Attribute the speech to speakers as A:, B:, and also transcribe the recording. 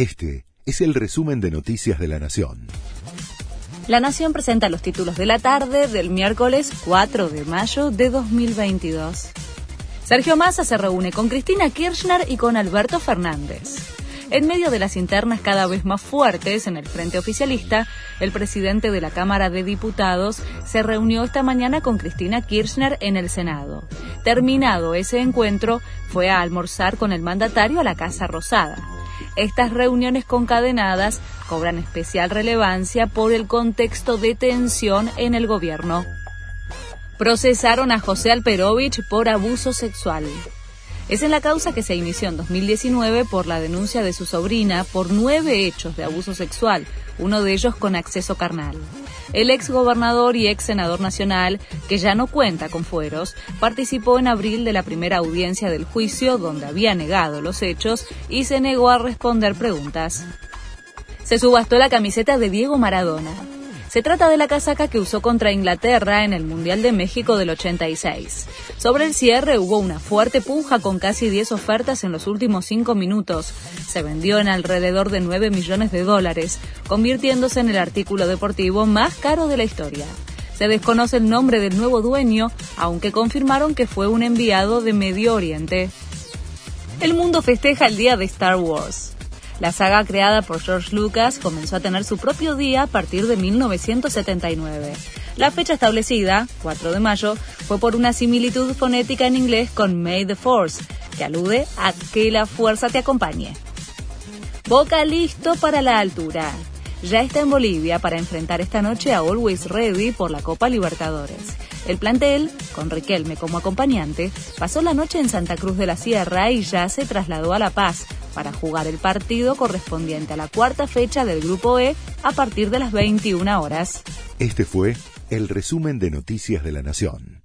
A: Este es el resumen de Noticias de la Nación.
B: La Nación presenta los títulos de la tarde del miércoles 4 de mayo de 2022. Sergio Massa se reúne con Cristina Kirchner y con Alberto Fernández. En medio de las internas cada vez más fuertes en el frente oficialista, el presidente de la Cámara de Diputados se reunió esta mañana con Cristina Kirchner en el Senado. Terminado ese encuentro, fue a almorzar con el mandatario a la Casa Rosada. Estas reuniones concadenadas cobran especial relevancia por el contexto de tensión en el gobierno. Procesaron a José Alperovich por abuso sexual. Es en la causa que se inició en 2019 por la denuncia de su sobrina por nueve hechos de abuso sexual, uno de ellos con acceso carnal. El ex gobernador y ex senador nacional, que ya no cuenta con fueros, participó en abril de la primera audiencia del juicio donde había negado los hechos y se negó a responder preguntas. Se subastó la camiseta de Diego Maradona. Se trata de la casaca que usó contra Inglaterra en el Mundial de México del 86. Sobre el cierre hubo una fuerte puja con casi 10 ofertas en los últimos 5 minutos. Se vendió en alrededor de 9 millones de dólares, convirtiéndose en el artículo deportivo más caro de la historia. Se desconoce el nombre del nuevo dueño, aunque confirmaron que fue un enviado de Medio Oriente. El mundo festeja el día de Star Wars. La saga creada por George Lucas comenzó a tener su propio día a partir de 1979. La fecha establecida, 4 de mayo, fue por una similitud fonética en inglés con May the Force, que alude a que la fuerza te acompañe. Boca listo para la altura. Ya está en Bolivia para enfrentar esta noche a Always Ready por la Copa Libertadores. El plantel, con Riquelme como acompañante, pasó la noche en Santa Cruz de la Sierra y ya se trasladó a La Paz para jugar el partido correspondiente a la cuarta fecha del Grupo E a partir de las 21 horas.
A: Este fue el resumen de Noticias de la Nación.